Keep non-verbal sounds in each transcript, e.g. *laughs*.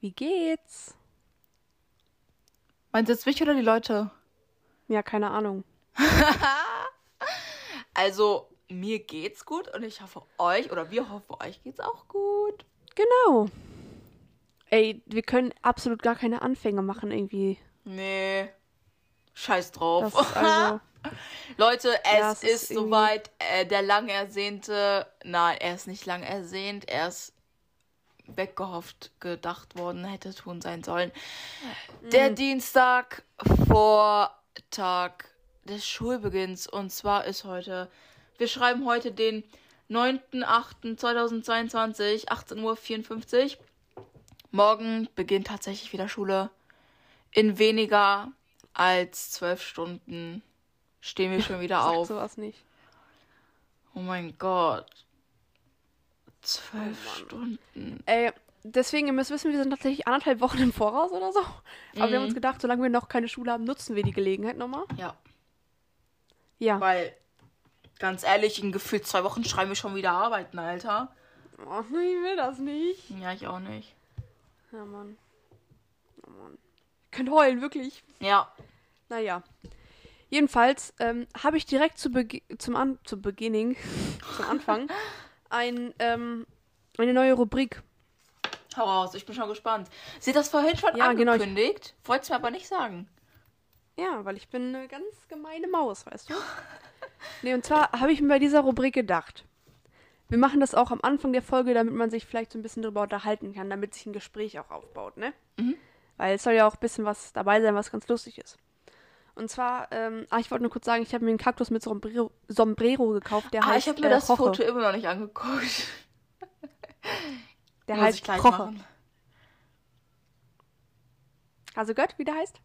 Wie geht's? Meinst du jetzt mich oder die Leute? Ja, keine Ahnung. *laughs* Also, mir geht's gut und ich hoffe euch oder wir hoffen euch geht's auch gut. Genau. Ey, wir können absolut gar keine Anfänge machen irgendwie. Nee. Scheiß drauf. Also, *laughs* Leute, es Ja, ist, ist soweit. Äh, der lang ersehnte, nein, er ist nicht lang ersehnt, er ist weggehofft gedacht worden hätte tun sein sollen. Mhm. Der Dienstag vor Tag des Schulbeginns und zwar ist heute, wir schreiben heute den 9.8.2022, 18.54 Uhr. Morgen beginnt tatsächlich wieder Schule. In weniger als zwölf Stunden stehen wir schon wieder sag auf. sowas nicht. Oh mein Gott. Zwölf Stunden. Ey, deswegen, ihr müsst wissen, wir sind tatsächlich anderthalb Wochen im Voraus oder so. Aber wir haben uns gedacht, solange wir noch keine Schule haben, nutzen wir die Gelegenheit nochmal. Ja, Ja. weil, ganz ehrlich, in gefühlt zwei Wochen schreiben wir schon wieder arbeiten, Alter. Oh, *laughs* ich will das nicht. Ja, ich auch nicht. Ja, Mann. Oh, Mann. Ich könnte heulen, wirklich. Ja. Naja. Jedenfalls ähm, habe ich direkt zu Begi zum An zu Beginning, *laughs* zum Anfang, *laughs* ein, ähm, eine neue Rubrik. Hau raus, ich bin schon gespannt. Sie hat das vorhin schon Ja, genau, ich- angekündigt. Wollt's mir aber nicht sagen. Ja, weil ich bin eine ganz gemeine Maus, weißt du? *laughs* Nee, und zwar habe ich mir bei dieser Rubrik gedacht. Wir machen das auch am Anfang der Folge, damit man sich vielleicht so ein bisschen darüber unterhalten kann, damit sich ein Gespräch auch aufbaut, ne? Weil es soll ja auch ein bisschen was dabei sein, was ganz lustig ist. Und zwar, ähm, ah, ich wollte nur kurz sagen, ich habe mir einen Kaktus mit Sombrero, Sombrero gekauft, der Ah, heißt ich habe mir äh, das Roche. Foto immer noch nicht angeguckt. Der Muss heißt ich gleich Roche. machen. Also gehört, wie der heißt?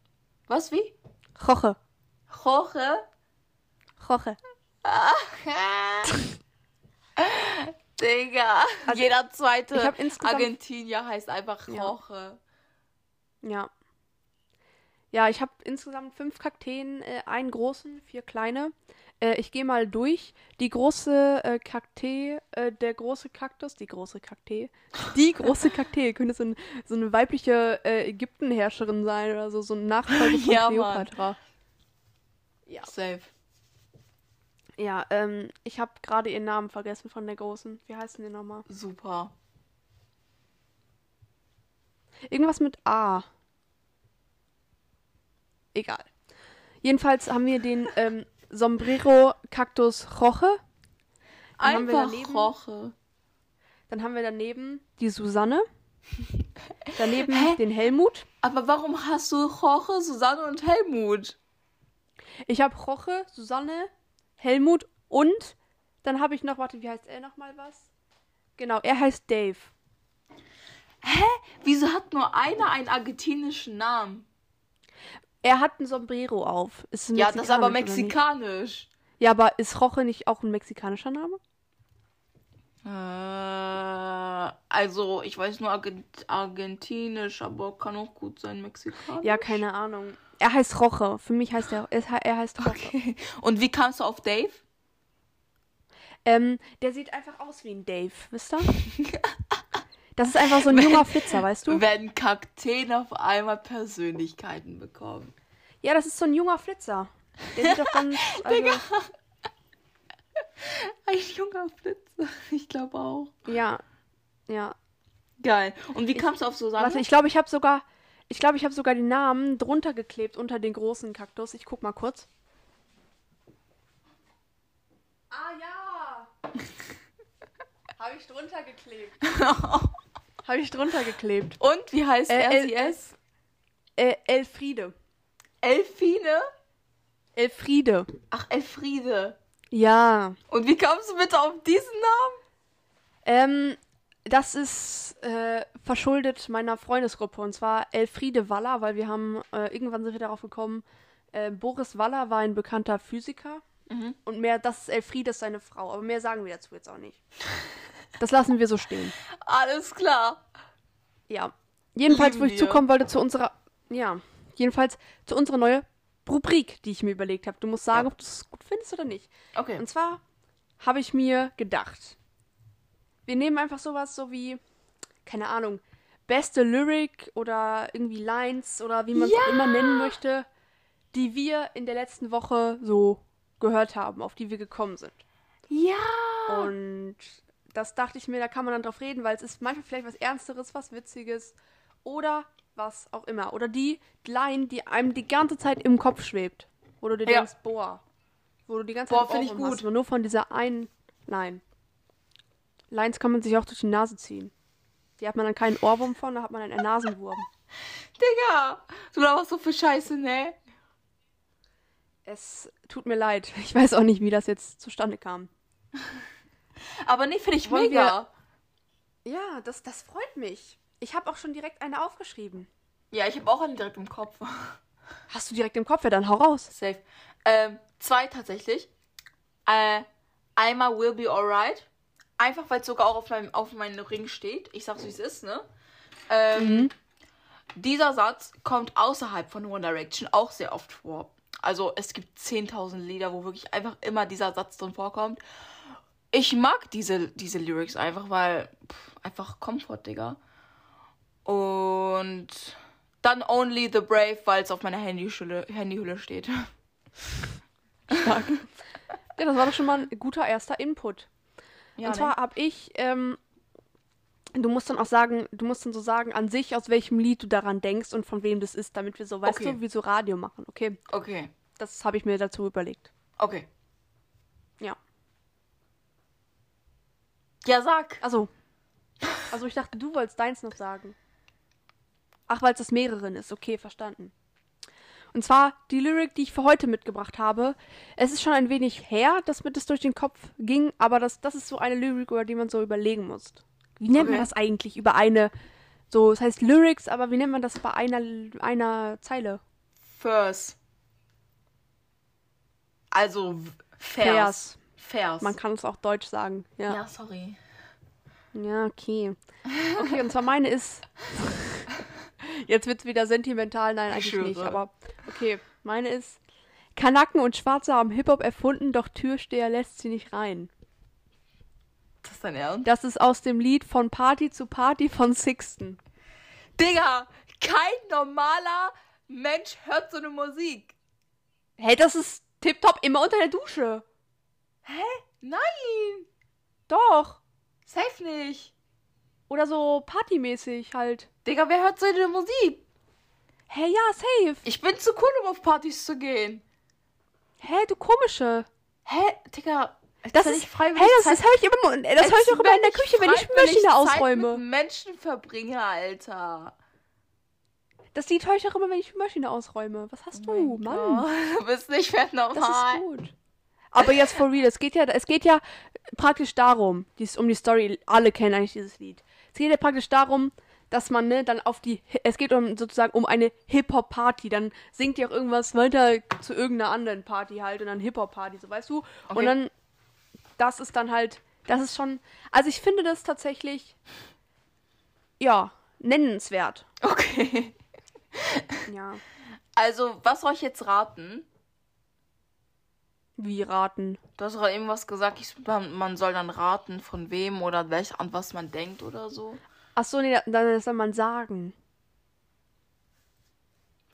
Was, wie? Roche. Jorge? Roche. *laughs* Digga. Also, Jeder zweite ich hab insgesamt- Argentinier heißt einfach Ja. Jorge. Ja. Ja, ich habe insgesamt fünf Kakteen, äh, einen großen, vier kleine. Äh, ich gehe mal durch. Die große äh, Kaktee, äh, der große Kaktus, die große Kaktee, die große Kaktee könnte so, ein, so eine weibliche äh, Ägyptenherrscherin sein oder so, so ein Nachfolger von *laughs* Ja, Mann. Kleopatra. Ja, Safe. ja ähm, ich habe gerade ihren Namen vergessen von der großen. Wie heißt denn die nochmal? Super. Irgendwas mit A. Egal. Jedenfalls haben wir den ähm, Sombrero Cactus Roche. Dann haben wir Einfach daneben- Jorge. Dann haben wir daneben die Susanne. *laughs* Daneben Hä? den Helmut. Aber warum hast du Jorge, Susanne und Helmut? Ich habe Roche, Susanne, Helmut und dann habe ich noch, warte, wie heißt er nochmal was? Genau, er heißt Dave. Wieso hat nur einer einen argentinischen Namen? Er hat ein Sombrero auf. Ist ein Ja, das ist aber mexikanisch. Ja, aber ist Roche nicht auch ein mexikanischer Name? Äh, also, ich weiß nur Argent argentinisch, aber kann auch gut sein mexikanisch. Ja, keine Ahnung. Er heißt Roche. Für mich heißt er, er er heißt Roche. Okay. Und wie kamst du auf Dave? Ähm, der sieht einfach aus wie ein Dave, wisst ihr? *laughs* Das ist einfach so ein junger Flitzer, weißt du? Wenn Kakteen auf einmal Persönlichkeiten bekommen. Ja, das ist so ein junger Flitzer. Der sieht doch *laughs* ganz. Also, Ein junger Flitzer. Ich glaube auch. ja, ja. Geil. Und wie kamst du auf Susanne? Warte, ich glaube, ich habe sogar, ich glaube, ich habe sogar die Namen drunter geklebt unter den großen Kaktus. Ich guck mal kurz. Ah ja. *laughs* habe ich drunter geklebt. *laughs* habe ich drunter geklebt. Und wie heißt Äh, El- es? Äh, Elfriede. Elfine? Elfriede. Ach, Elfriede. Ja. Und wie kamst du bitte auf diesen Namen? Ähm, das ist äh, verschuldet meiner Freundesgruppe und zwar Elfriede Waller, weil wir haben äh, irgendwann sind wir darauf gekommen, äh, Boris Waller war ein bekannter Physiker Mhm. und mehr, das ist Elfriede ist seine Frau, aber mehr sagen wir dazu jetzt auch nicht. *laughs* Das lassen wir so stehen. Alles klar. Ja. Jedenfalls, wo Lieben ich wir. zukommen wollte zu unserer, ja, jedenfalls zu unserer neuen Rubrik, die ich mir überlegt habe. Du musst sagen, Ja. ob du es gut findest oder nicht. Okay. Und zwar habe ich mir gedacht, wir nehmen einfach sowas so wie, keine Ahnung, beste Lyric oder irgendwie Lines oder wie man es Ja. immer nennen möchte, die wir in der letzten Woche so gehört haben, auf die wir gekommen sind. Ja. Und das dachte ich mir, da kann man dann drauf reden, weil es ist manchmal vielleicht was Ernsteres, was Witziges oder was auch immer. Oder die Line, die einem die ganze Zeit im Kopf schwebt. Wo du dir Ja. denkst, boah. Wo du die ganze Boah, Zeit find ich Ohrwurm hast, gut. aber nur von dieser einen Line. Lines kann man sich auch durch die Nase ziehen. Die hat man dann keinen Ohrwurm von, da hat man dann einen Nasenwurm. *laughs* Digga. Du laberst so viel Scheiße, ne? Es tut mir leid. Ich weiß auch nicht, wie das jetzt zustande kam. *laughs* Aber nee, finde ich Wollen mega. Ja, das, das freut mich. Ich habe auch schon direkt eine aufgeschrieben. Ja, ich habe auch einen direkt im Kopf. *laughs* Hast du direkt im Kopf? Ja, dann hau raus. Safe. Ähm, zwei tatsächlich. Äh, einmal Will Be Alright. Einfach, weil es sogar auch auf meinem, auf meinem Ring steht. Ich sag's, wie es ist, ne? Ähm, Dieser Satz kommt außerhalb von One Direction auch sehr oft vor. Also es gibt 10.000 Lieder, wo wirklich einfach immer dieser Satz drin vorkommt. Ich mag diese, diese Lyrics einfach, weil pff, einfach Comfort, Digga. Und dann Only the Brave, weil es auf meiner Handyhülle, Handyhülle steht. Stark. *laughs* ja, das war doch schon mal ein guter erster Input. Ja, Und zwar habe ich, ähm, du musst dann auch sagen, du musst dann so sagen, an sich, aus welchem Lied du daran denkst und von wem das ist, damit wir so, weißt Okay. du, wie so Radio machen. Okay, Okay, das habe ich mir dazu überlegt. okay. Ja. Ja, sag. Also, also ich dachte, du wolltest deins noch sagen. Ach, weil es das mehreren ist. Okay, verstanden. Und zwar die Lyric, die ich für heute mitgebracht habe. Es ist schon ein wenig her, dass mir das durch den Kopf ging, aber das, das ist so eine Lyric, über die man so überlegen muss. Wie nennt man Okay. das eigentlich? Über eine, so, es heißt Lyrics, aber wie nennt man das bei einer, einer Zeile? Vers. Also Vers. Vers. Vers. Man kann es auch deutsch sagen. Ja. ja, sorry. Ja, okay. Okay, und zwar meine ist. *laughs* Jetzt wird's wieder sentimental, nein, Ich eigentlich nicht, aber okay, meine ist. Kanaken und Schwarze haben Hip-Hop erfunden, doch Türsteher lässt sie nicht rein. Das ist dein Ernst? Das ist aus dem Lied von Party zu Party von Sixten. Digga, kein normaler Mensch hört so eine Musik. Hey, das ist tipptopp immer unter der Dusche. Nein, Doch. safe nicht. Oder so partymäßig halt. Digga, wer hört so eine Musik? Hey, ja, safe. Ich bin zu cool, um auf Partys zu gehen. Hä, du komische. Hä, Digga, Das ist, hey, freiwillig das, das Zeit- höre ich immer, das höre ich auch immer in der Küche, wenn ich freiwillig Spülmaschine Zeit ausräume. Mit Menschen verbringe, Alter. Das Lied höre ich auch immer, wenn ich Spülmaschine ausräume. Was hast du, Mein Mann? Gott, *laughs* Du bist nicht mehr Das normal. ist gut. Aber jetzt for real, es geht ja, es geht ja praktisch darum, dies, um die Story, alle kennen eigentlich dieses Lied. Es geht ja praktisch darum, dass man, ne, dann auf die, es geht um sozusagen um eine Hip-Hop-Party, dann singt ihr auch irgendwas weiter zu irgendeiner anderen Party halt und dann Hip-Hop-Party, so weißt du? Und Okay. dann, das ist dann halt, das ist schon, also ich finde das tatsächlich, ja, nennenswert. Okay. Ja, Also, was soll ich jetzt raten? Wie raten. Du hast gerade eben was gesagt, ich, man, soll dann raten, von wem oder welch, an was man denkt oder so. Ach so, nee, dann soll man sagen.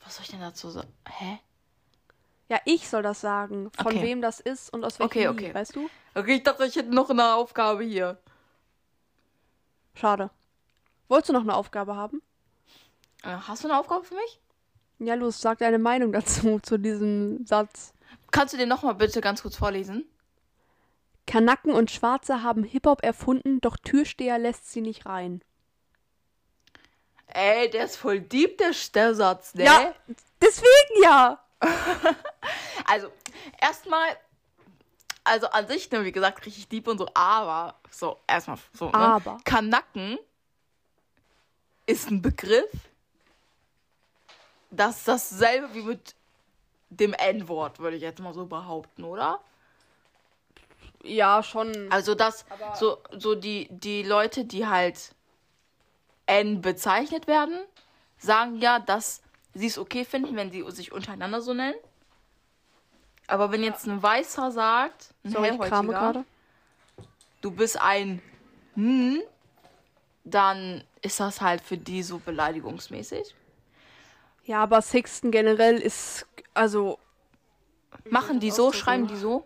Was soll ich denn dazu sagen? Hä? Ja, ich soll das sagen, von Okay. wem das ist und aus welchem Okay, Lied, okay. weißt du? Okay, ich dachte, ich hätte noch eine Aufgabe hier. Schade. Wolltest du noch eine Aufgabe haben? Äh, Hast du eine Aufgabe für mich? Ja, los, sag deine Meinung dazu, *laughs* zu diesem Satz. Kannst du den nochmal bitte ganz kurz vorlesen? Kanacken und Schwarze haben Hip-Hop erfunden, doch Türsteher lässt sie nicht rein. Ey, der ist voll deep, der, der Satz, ne? Ja, deswegen ja. *laughs* Also, erstmal, also an sich, ne, wie gesagt, richtig deep und so, aber, so, erstmal, so, ne? Aber. Kanacken ist ein Begriff, das ist dasselbe wie mit dem N-Wort, würde ich jetzt mal so behaupten, oder? Ja, schon. Also, das, so, so die, die Leute, die halt N bezeichnet werden, sagen ja, dass sie es okay finden, wenn sie sich untereinander so nennen. Aber wenn jetzt ein Weißer sagt, ein Sorry, Hellhäutiger, du bist ein N, dann ist das halt für die so beleidigungsmäßig. Ja, aber Sixten generell ist, also, Machen die so, schreiben die so?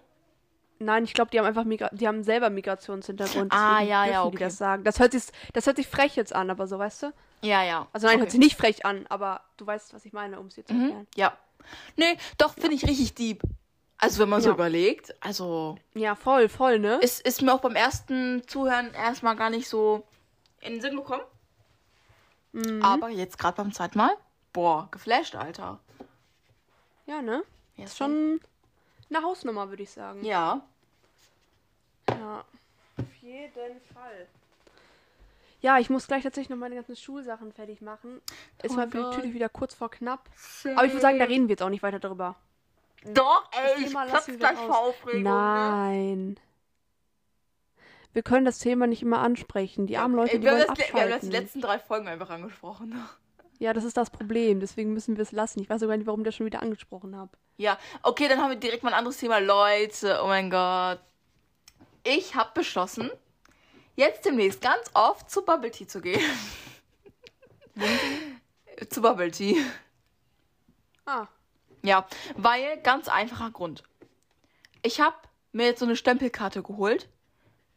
nein, ich glaube, die haben einfach Migra die haben selber Migrationshintergrund. Ah, ja, ja, okay. Die das sagen. Das hört sich, das hört sich frech jetzt an, aber so, weißt du? Ja, ja. Also nein, okay. hört sich nicht frech an, aber du weißt, was ich meine, um es dir zu erklären. Mhm. Ja. Nee, doch, finde ich richtig deep. Also, wenn man so Ja. überlegt, also, Ja, voll, voll, ne? ist, ist mir auch beim ersten Zuhören erstmal gar nicht so in den Sinn gekommen. Mhm. Aber jetzt gerade beim zweiten Mal, boah, geflasht, Alter. Ja, ne? Ja, Ist schon eine Hausnummer, würde ich sagen. Ja. Ja, auf jeden Fall. Ja, ich muss gleich tatsächlich noch meine ganzen Schulsachen fertig machen. Ist Oh mal natürlich wieder kurz vor knapp. Aber ich würde sagen, da reden wir jetzt auch nicht weiter drüber. Doch, ey, ich Thema lassen wir gleich vor aus. Aufregung. Ne? Nein. Wir können das Thema nicht immer ansprechen. Die armen Leute, Ey, die wir, haben wollen das, wir haben das die abschalten. letzten drei Folgen einfach angesprochen. Ja, das ist das Problem. Deswegen müssen wir es lassen. Ich weiß sogar nicht, warum ich das schon wieder angesprochen habe. Ja, okay, dann haben wir direkt mal ein anderes Thema. Leute, oh mein Gott. Ich habe beschlossen, jetzt demnächst ganz oft zu Bubble Tea zu gehen. *laughs* zu Bubble Tea. Ah, Ja, weil ganz einfacher Grund. Ich habe mir jetzt so eine Stempelkarte geholt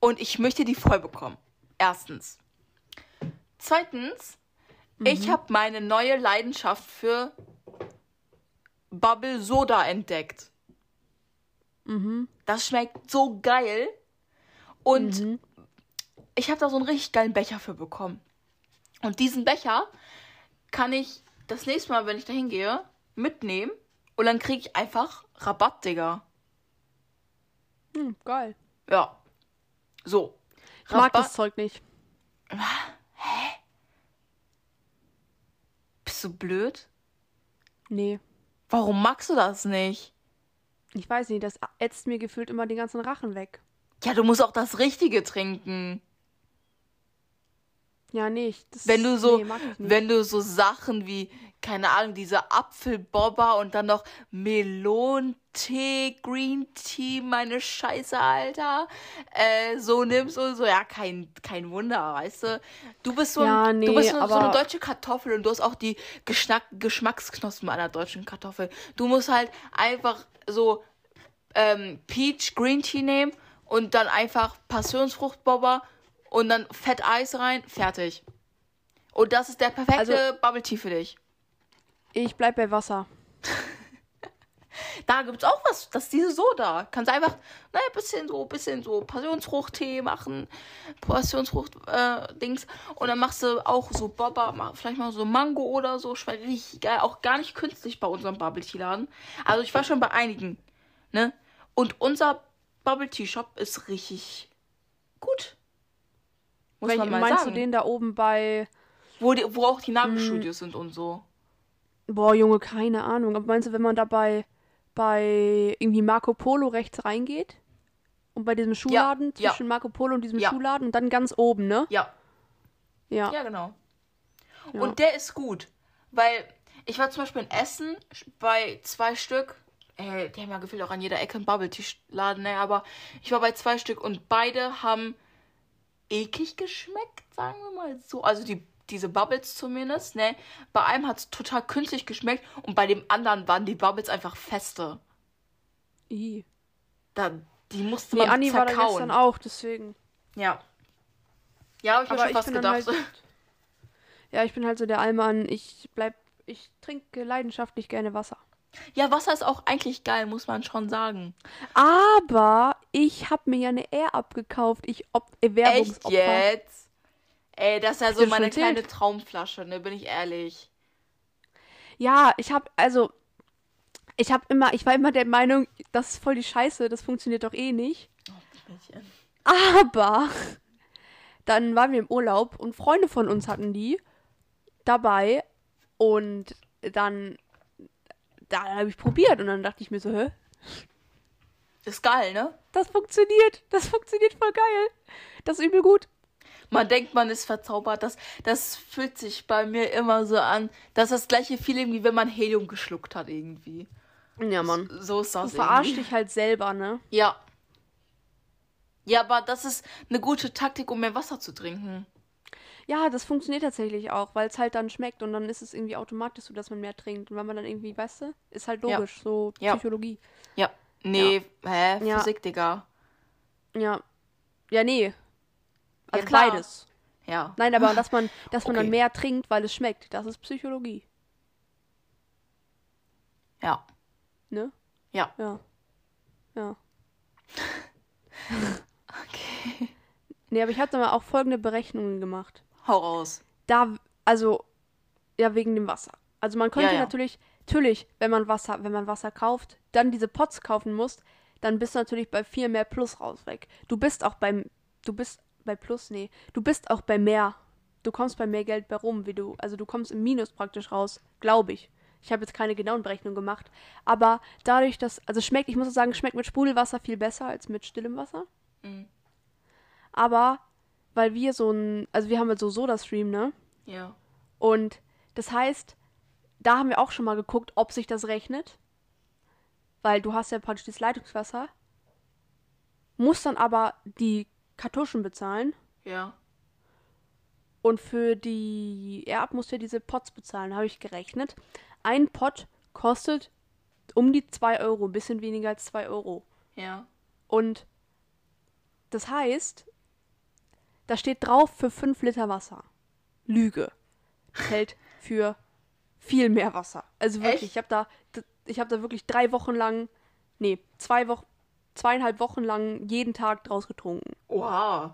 und ich möchte die voll bekommen. Erstens. Zweitens, ich habe meine neue Leidenschaft für Bubble Soda entdeckt. Das schmeckt so geil. Und ich habe da so einen richtig geilen Becher für bekommen. Und diesen Becher kann ich das nächste Mal, wenn ich da hingehe, mitnehmen. Und dann kriege ich einfach Rabatt, Digga. hm, geil. Ja. So. Ich mag das Zeug nicht. Bist du blöd? Nee. Warum magst du das nicht? Ich weiß nicht, das ätzt mir gefühlt immer den ganzen Rachen weg. Ja, du musst auch das Richtige trinken. Ja, nee. ich- Das, Wenn du so, nee, nicht. wenn du so Sachen wie, keine Ahnung, diese Apfelbobber und dann noch Melontee, Green Tea, meine Scheiße, Alter, äh, so nimmst und so, ja, kein, kein Wunder, weißt du. Du bist so, Ja, ein, du nee, bist so, so eine deutsche Kartoffel und du hast auch die Geschnack Geschmacksknospen einer deutschen Kartoffel. Du musst halt einfach so ähm, Peach Green Tea nehmen und dann einfach Passionsfruchtbobber und dann Fetteis rein, fertig. Und das ist der perfekte Also- Bubble Tea für dich. Ich bleib bei Wasser. *laughs* Da gibt's auch was, das ist diese Soda. Kannst einfach, naja, bisschen so, bisschen so Passionsfruchttee machen, Passionsfrucht-Dings. und dann machst du auch so Bobber, vielleicht mal so Mango oder so. Schmeckt richtig geil. Auch gar nicht künstlich bei unserem Bubble Tea Laden. Also ich war schon bei einigen, ne? Und unser Bubble Tea Shop ist richtig gut. Muss Welch, man mal meinst sagen. du den da oben bei. Wo, die, wo auch die. Nagelstudios sind und so. Boah, Junge, keine Ahnung. Aber meinst du, wenn man da bei, irgendwie Marco Polo rechts reingeht? Und bei diesem Schuhladen ja. zwischen Marco Polo und diesem Ja. Schuhladen und dann ganz oben, ne? Ja, Ja. Ja, genau. Ja. Und der ist gut. Weil ich war zum Beispiel in Essen bei zwei Stück. Äh, die haben ja gefühlt auch an jeder Ecke einen Bubble Tea Laden, ne? Aber ich war bei zwei Stück und beide haben eklig geschmeckt, sagen wir mal so. Also die, diese Bubbles zumindest, ne? Bei einem hat es total künstlich geschmeckt und bei dem anderen waren die Bubbles einfach feste. I. Da, die musste Nee, man Anni war da zerkauen. gestern auch, deswegen. Ja. Ja, hab ich Aber schon ich fast gedacht. halt. *laughs* Ja, ich bin halt so der Allmann. Ich bleib. Ich trinke leidenschaftlich gerne Wasser. Ja, Wasser ist auch eigentlich geil, muss man schon sagen. Aber ich habe mir ja eine Air abgekauft. Ich ob Echt jetzt? Ey, das ist ja Hab so meine erzählt? kleine Traumflasche, ne, bin ich ehrlich. Ja, ich habe also ich habe immer, ich war immer der Meinung, das ist voll die Scheiße, das funktioniert doch eh nicht. Aber dann waren wir im Urlaub und Freunde von uns hatten die dabei und dann da habe ich probiert und dann dachte ich mir so, hä, Ist geil, ne? das funktioniert, das funktioniert voll geil. Das ist übel gut. Man denkt, man ist verzaubert. Das, das fühlt sich bei mir immer so an. Das ist das gleiche Feeling, wie wenn man Helium geschluckt hat, irgendwie. Ja, Mann. So ist Du das verarschst irgendwie. dich halt selber, ne? Ja. Ja, aber das ist eine gute Taktik, um mehr Wasser zu trinken. Ja, das funktioniert tatsächlich auch, weil es halt dann schmeckt und dann ist es irgendwie automatisch so, dass man mehr trinkt. Und wenn man dann irgendwie, weißt du, ist halt Ja. logisch, so Ja. Psychologie. Ja. Nee, hä? Ja. Physik, Digga. Ja. Ja, nee. Also klar. beides. Ja. Nein, aber dass man, dass man dann Okay. mehr trinkt, weil es schmeckt, das ist Psychologie. Ja. Ne? Ja. Ja. Ja. *laughs* Okay. Nee, aber ich habe da mal auch folgende Berechnungen gemacht. Hau raus. Da, also, ja, wegen dem Wasser. Also man könnte Ja, ja. natürlich, natürlich, wenn man Wasser, wenn man Wasser kauft, dann diese Pots kaufen muss, dann bist du natürlich bei viel mehr Plus raus weg. Du bist auch beim, du bist bei Plus, nee, du bist auch bei mehr. Du kommst bei mehr Geld bei rum, wie du, also du kommst im Minus praktisch raus, glaube ich. Ich habe jetzt keine genauen Berechnungen gemacht, aber dadurch, dass, also schmeckt, ich muss auch sagen, schmeckt mit Sprudelwasser viel besser als mit stillem Wasser. Mhm. Aber weil wir so ein, also wir haben halt so Soda-Stream, ne? Ja. Und das heißt, da haben wir auch schon mal geguckt, ob sich das rechnet. Weil du hast ja praktisch das Leitungswasser, musst dann aber die Kartuschen bezahlen Ja. und für die Erb musst du ja diese Pots bezahlen, habe ich gerechnet. Ein Pot kostet um die 2 Euro, ein bisschen weniger als 2 Euro. Ja. Und das heißt, da steht drauf für 5 Liter Wasser. Lüge. Hält für viel mehr Wasser. Also wirklich, Echt? ich habe da, ich habe da wirklich drei Wochen lang, nee, zwei Wochen, zweieinhalb Wochen lang jeden Tag draus getrunken. Wow.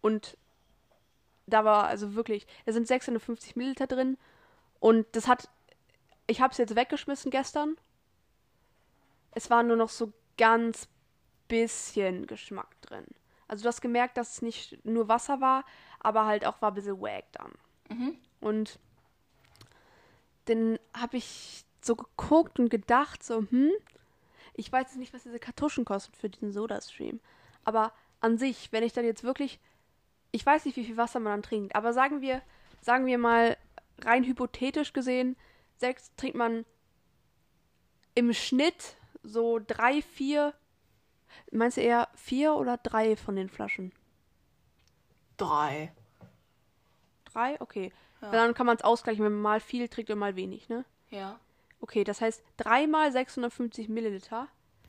Und da war also wirklich, da sind 650 Milliliter drin. Und das hat, ich habe es jetzt weggeschmissen gestern. Es war nur noch so ganz bisschen Geschmack drin. Also du hast gemerkt, dass es nicht nur Wasser war, aber halt auch war ein bisschen wack dann. Mhm. Und dann habe ich so geguckt und gedacht, so, hm, ich weiß jetzt nicht, was diese Kartuschen kosten für diesen Soda-Stream. Aber an sich, wenn ich dann jetzt wirklich, ich weiß nicht, wie viel Wasser man dann trinkt, aber sagen wir, sagen wir mal, rein hypothetisch gesehen, sechs trinkt man im Schnitt so drei, vier, meinst du eher vier oder drei von den Flaschen? Drei. Drei? Okay. Ja. Dann kann man es ausgleichen, wenn man mal viel trinkt und mal wenig, ne? Ja. Okay, das heißt, 3 mal 650 Milliliter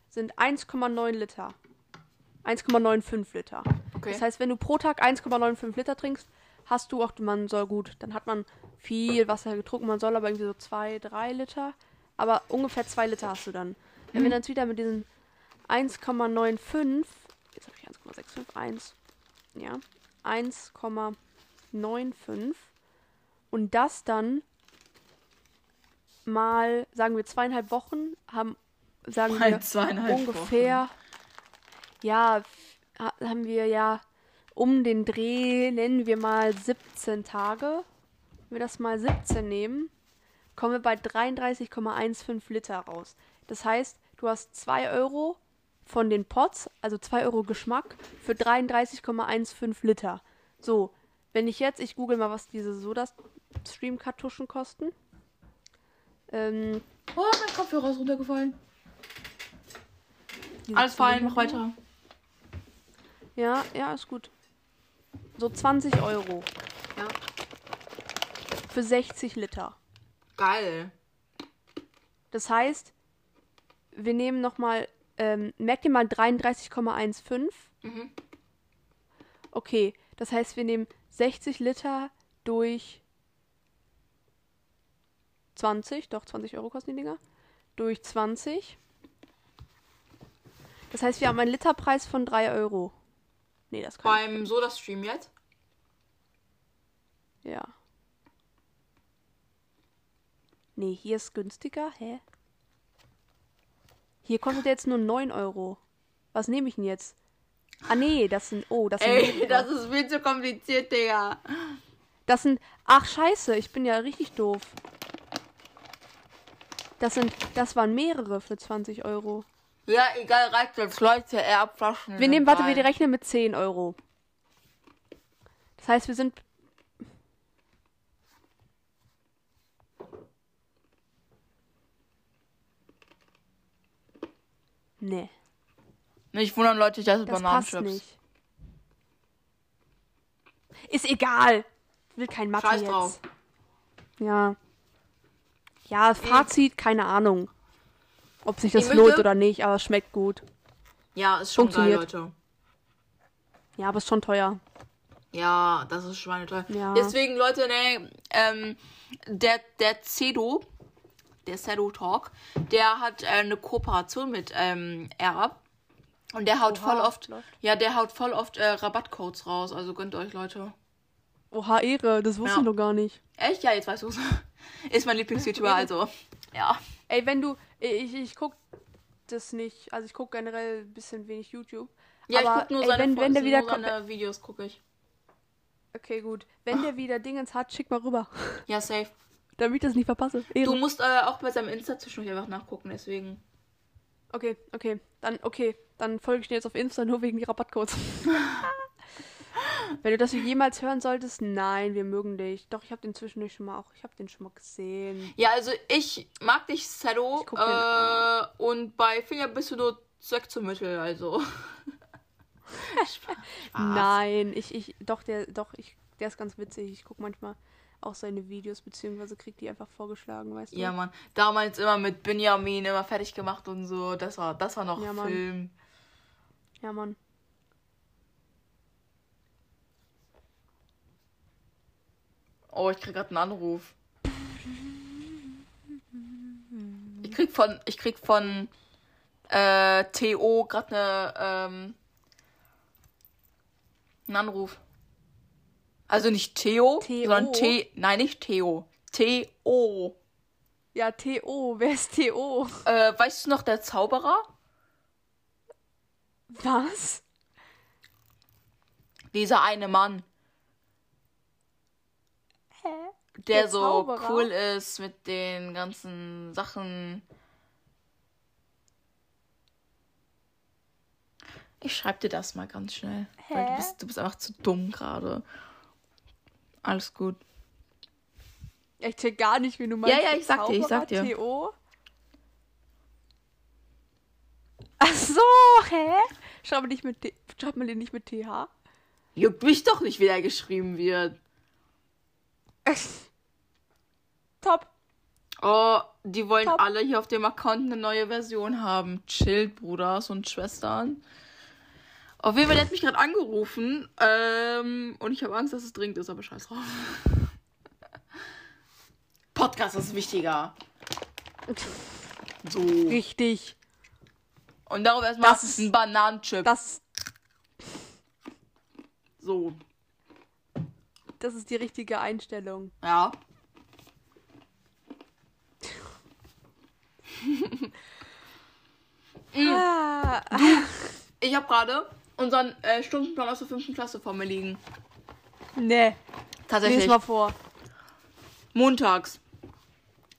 sind 1,9 Liter. 1,95 Liter. Okay. Das heißt, wenn du pro Tag 1,95 Liter trinkst, hast du auch, man soll gut, dann hat man viel Wasser getrunken, man soll aber irgendwie so 2, 3 Liter, aber ungefähr 2 Liter hast du dann. Wenn wir dann jetzt wieder mit diesen 1,95, jetzt habe ich 1,65, 1, ja, 1,95 und das dann mal, sagen wir zweieinhalb Wochen, haben, sagen wir Mal zweieinhalb ungefähr, ja, ha- haben wir ja um den Dreh, nennen wir mal 17 Tage. Wenn wir das mal 17 nehmen, kommen wir bei 33,15 Liter raus. Das heißt, du hast 2 Euro von den Pots, also 2 Euro Geschmack, für 33,15 Liter. So, wenn ich jetzt, ich google mal, was diese Soda-Stream-Kartuschen kosten. Ähm, Oh, mein Kopfhörer ist runtergefallen. Alles fein, mach weiter. Ja, ja, ist gut. So 20 Euro Ja. für 60 Liter. Geil. Das heißt, wir nehmen nochmal, ähm, merkt ihr mal 33,15? Mhm. Okay, das heißt, wir nehmen 60 Liter durch 20, doch 20 Euro kosten die Dinger, durch 20. Das heißt, wir haben einen Literpreis von 3 Euro. Nee, das kann Beim Soda-Stream jetzt? Ja. Nee, hier ist günstiger. Hä? Hier kostet jetzt nur 9 Euro. Was nehme ich denn jetzt? Ah, nee, das sind. Oh, das sind. Ey, das ist viel zu kompliziert, Digga. Das sind. Ach, scheiße, ich bin ja richtig doof. Das sind. Das waren mehrere für 20 Euro. Ja, egal, reicht jetzt. Leute, er abflaschen. Wir nehmen, warte, wir rechnen mit 10 Euro. Das heißt, wir sind. Nee. Nicht wundern, Leute, ich esse Das passt Bananenchips. nicht. Ist egal. Ich will kein Mathe Scheiß jetzt. drauf. Ja. Ja, Fazit, keine Ahnung. Ob sich das Ich lohnt möchte- oder nicht, aber es schmeckt gut. Ja, ist schon geil, Funktioniert. Leute. Ja, aber ist schon teuer. Ja, das ist schweineteuer. Ja. Deswegen, Leute, ne, ähm, der, der Cedo, der Cedo Talk, der hat äh, eine Kooperation mit ähm, R. Und der haut Oha, voll oft, läuft. ja, der haut voll oft äh, Rabattcodes raus. Also gönnt euch, Leute. Oha, Ehre, das wusste Ja. ich noch gar nicht. Echt? Ja, jetzt weißt du's. Ist mein Lieblings-YouTuber, also. Ja. Ey, wenn du. Ich, ich guck das nicht. Also ich guck generell ein bisschen wenig YouTube. Ja, aber ich guck nur ey, seine, wenn, Fo- wenn der wieder seine Videos, gucke ich. Okay, gut. Wenn der wieder Dingens hat, schick mal rüber. Ja, safe. Damit ich das nicht verpasse. Ehre. Du musst äh, auch bei seinem Insta zwischendurch einfach nachgucken, deswegen. Okay, okay. Dann, okay. Dann folge ich dir jetzt auf Insta nur wegen die Rabattcodes. *laughs* Wenn du das jemals hören solltest, nein, wir mögen dich. Doch, ich habe den zwischendurch schon mal auch, ich habe den schon mal gesehen. Ja, also ich mag dich, guck Äh, und bei Finger bist du nur Zweck zum Mittel, also. *laughs* Nein, ich, ich, doch, der, doch, ich, der ist ganz witzig. Ich gucke manchmal auch seine Videos, beziehungsweise krieg die einfach vorgeschlagen, weißt du? Ja, Mann. Damals immer mit Benjamin immer fertig gemacht und so. Das war, das war noch Ja, Mann. Film. Ja, Mann. Oh, ich krieg gerade einen Anruf. Ich krieg von, ich krieg von äh, TO gerade eine ähm, einen Anruf. Also nicht Theo, Theo? sondern T, nein nicht Theo, T-O. Ja, T.O. Wer ist T.O.? Äh, weißt du noch der Zauberer? Was? Dieser eine Mann, Hä? Der, Der so Zauberer? cool ist mit den ganzen Sachen. Ich schreib dir das mal ganz schnell. Weil du Hä? bist, du bist einfach zu dumm gerade. Alles gut. Ich check gar nicht, wie du meinst. Ja, ja, ich sag dir, ich sag dir. T.O. Ach so, hä? Schreib mal, nicht mit Schreib mal den nicht mit TH. Juckt mich doch nicht, wie der geschrieben wird. *laughs* Top. Oh, die wollen Top. alle hier auf dem Account eine neue Version haben. Chillt, Bruders und Schwestern. Auf jeden Fall, der hat mich gerade angerufen. Ähm, und ich habe Angst, dass es dringend ist, aber scheiß drauf. *laughs* Podcast ist wichtiger. So. Richtig. Und darauf erstmal Das ist- ein Bananenchip. Das, So. das ist die richtige Einstellung. Ja. Ah, Ich habe gerade unseren äh, Stundenplan aus der fünften Klasse vor mir liegen. nee. Tatsächlich. Lies mal vor. Montags.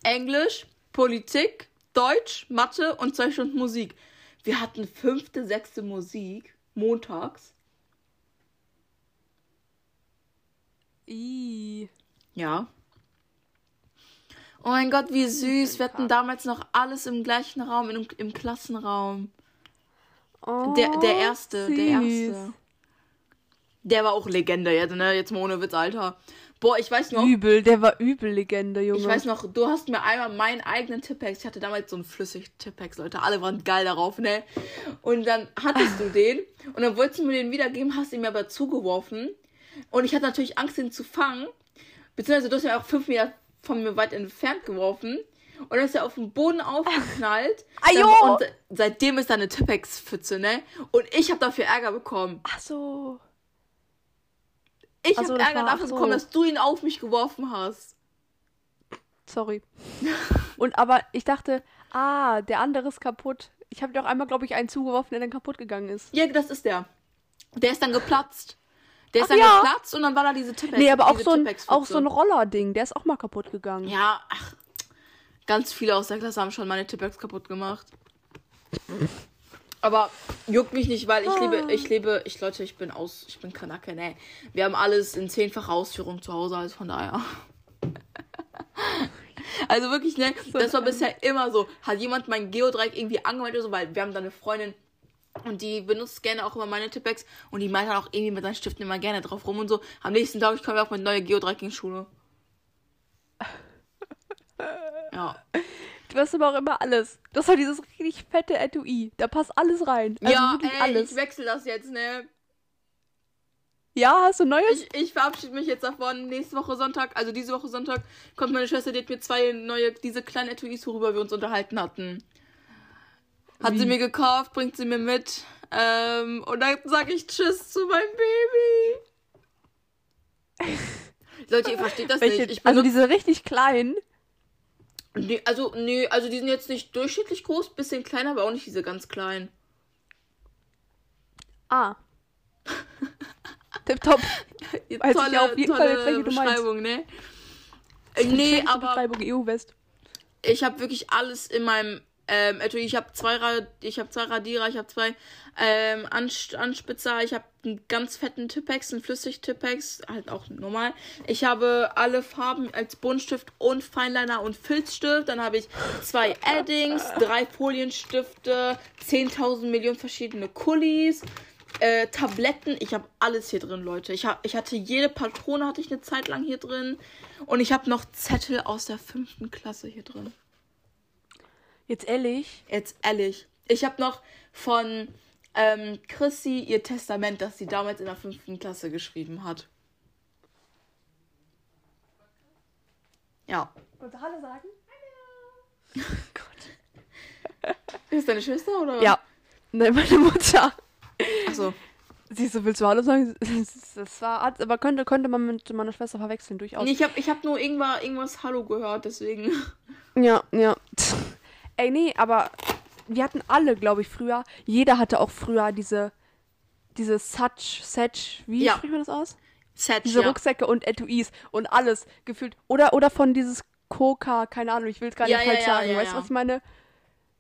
Englisch, Politik, Deutsch, Mathe und zwei Stunden Musik. Wir hatten fünfte, sechste Musik. Montags. I. Ja. Oh mein Gott, wie süß. Wir hatten damals noch alles im gleichen Raum, im, im Klassenraum. Oh, Der, der erste, der süß. erste. Der war auch Legende, jetzt, ne? Jetzt mal ohne Witz, Alter. Boah, ich weiß noch. Übel, der war übel Legende, Junge. Ich weiß noch, du hast mir einmal meinen eigenen Tippex. Ich hatte damals so einen flüssig Tippex, Leute. Alle waren geil darauf, ne? Und dann hattest du *laughs* den und dann wolltest du mir den wiedergeben, hast ihn mir aber zugeworfen. Und ich hatte natürlich Angst, ihn zu fangen. Beziehungsweise du hast ihn auch fünf Meter von mir weit entfernt geworfen. Und dann ist er auf den Boden aufgeknallt. *laughs* Ajo! Dann- Und seitdem ist da eine Tippex-Pfütze, ne? Und ich habe dafür Ärger bekommen. Ach so. Ich Ach so, habe Ärger dafür so. bekommen, dass du ihn auf mich geworfen hast. Sorry. *laughs* Und aber ich dachte, ah, der andere ist kaputt. Ich habe dir auch einmal, glaube ich, einen zugeworfen, der dann kaputt gegangen ist. Ja, das ist der. Der ist dann geplatzt. Der ist Ach dann ja. geplatzt und dann war da diese Tippex. Nee, aber auch so ein, auch so ein Roller-Ding, der ist auch mal kaputt gegangen. Ja, ach, ganz viele aus der Klasse haben schon meine Tippex kaputt gemacht. Aber juckt mich nicht, weil ich liebe, ich lebe, ich Leute, ich bin aus, ich bin Kanake, ne. Wir haben alles in zehnfacher Ausführung zu Hause, also von daher. *laughs* Also wirklich, ne, das war bisher immer so. Hat jemand mein Geodreieck irgendwie angemeldet oder so, weil wir haben da eine Freundin, Und die benutzt gerne auch immer meine Tippex. Und die malt dann auch irgendwie mit seinen Stiften immer gerne drauf rum und so. Am nächsten Tag, ich komme auch mit neue Geodreieck-Schule. *laughs* Ja. Du hast aber auch immer alles. Du hast halt dieses richtig fette Etui. Da passt alles rein. Also ja, ey, alles. ich wechsle das jetzt, ne? Ja, hast du Neues? Ich, ich verabschiede mich jetzt davon. Nächste Woche Sonntag, also diese Woche Sonntag, kommt meine Schwester, die hat mir zwei neue, diese kleinen Etuis, worüber wir uns unterhalten hatten. Hat sie mir gekauft, bringt sie mir mit. Ähm, und dann sage ich Tschüss zu meinem Baby. Leute, ihr versteht das Welche, nicht. Ich also diese richtig kleinen. nee, also, nee, also die sind jetzt nicht durchschnittlich groß, bisschen kleiner, aber auch nicht diese ganz kleinen. Ah. Tipptopp. *laughs* Weiß ich ja auf jeden Fall jetzt, welche. Beschreibung, ne? Nee, aber Beschreibung EU-West. ich habe wirklich alles in meinem ähm, Etui. Ich habe zwei, Ra ich habe zwei Radierer, ich habe zwei ähm, Ans Anspitzer, ich habe einen ganz fetten Tippex, einen Flüssig-Tippex, halt auch normal. Ich habe alle Farben als Buntstift und Feinliner und Filzstift. Dann habe ich zwei Addings, drei Folienstifte, 10.000 Millionen verschiedene Kullis. Äh, Tabletten, ich habe alles hier drin, Leute. Ich, hab, ich hatte jede Patrone hatte ich eine Zeit lang hier drin. Und ich habe noch Zettel aus der fünften Klasse hier drin. Jetzt ehrlich. Jetzt ehrlich. Ich habe noch von ähm, Chrissy ihr Testament, das sie damals in der fünften Klasse geschrieben hat. Ja. Wollt ihr Hallo sagen? *laughs* Ist deine Schwester oder? Ja. Nein, meine Mutter. Achso. Siehst du, willst du Hallo sagen? Das war, hat- aber könnte, könnte man mit meiner Schwester verwechseln, durchaus. Nee, ich habe ich hab nur irgendwas, irgendwas Hallo gehört, deswegen. Ja, ja. Ey, nee, aber wir hatten alle, glaube ich, früher. Jeder hatte auch früher diese, diese Such, Setch, wie Ja. spricht man das aus? Set, Diese ja. Rucksäcke und Etuis und alles gefühlt. Oder, oder von dieses Coca, keine Ahnung, ich will es gar nicht Ja, falsch sagen. weißt du, was ich meine?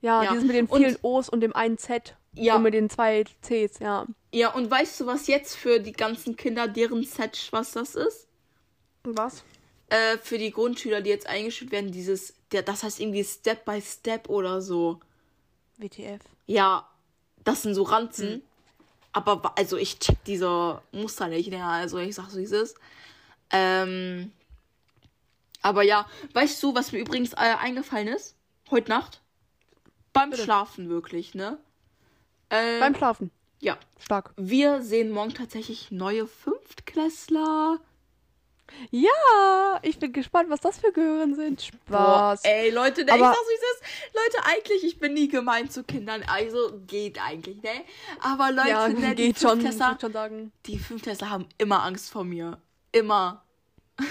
Ja, Ja. dieses mit den Und- vielen O's und dem einen Z. Ja. Und mit den zwei C's, ja. Ja, und weißt du, was jetzt für die ganzen Kinder, deren Set, was das ist? Was? Äh, für die Grundschüler, die jetzt eingeschult werden, dieses, der, das heißt irgendwie Step by Step oder so. WTF. Ja, das sind so Ranzen. Hm. Aber also ich check diese Muster nicht, ne? Also ich sag so, wie es ist. Ähm, aber ja, weißt du, was mir übrigens äh, eingefallen ist? Heute Nacht? Beim Bitte. Schlafen wirklich, ne? Äh, Beim Schlafen. ja. Stark. Wir sehen morgen tatsächlich neue Fünftklässler. Ja, ich bin gespannt, was das für Gehören sind. Spaß. Boah, ey, Leute, ne, ich Aber- sag so, wie es ist. Leute, eigentlich, ich bin nie gemein zu Kindern. Also, geht eigentlich, ne? Aber Leute, ja, ne, die geht schon, ich die Fünftklässler haben immer Angst vor mir. Immer. *laughs*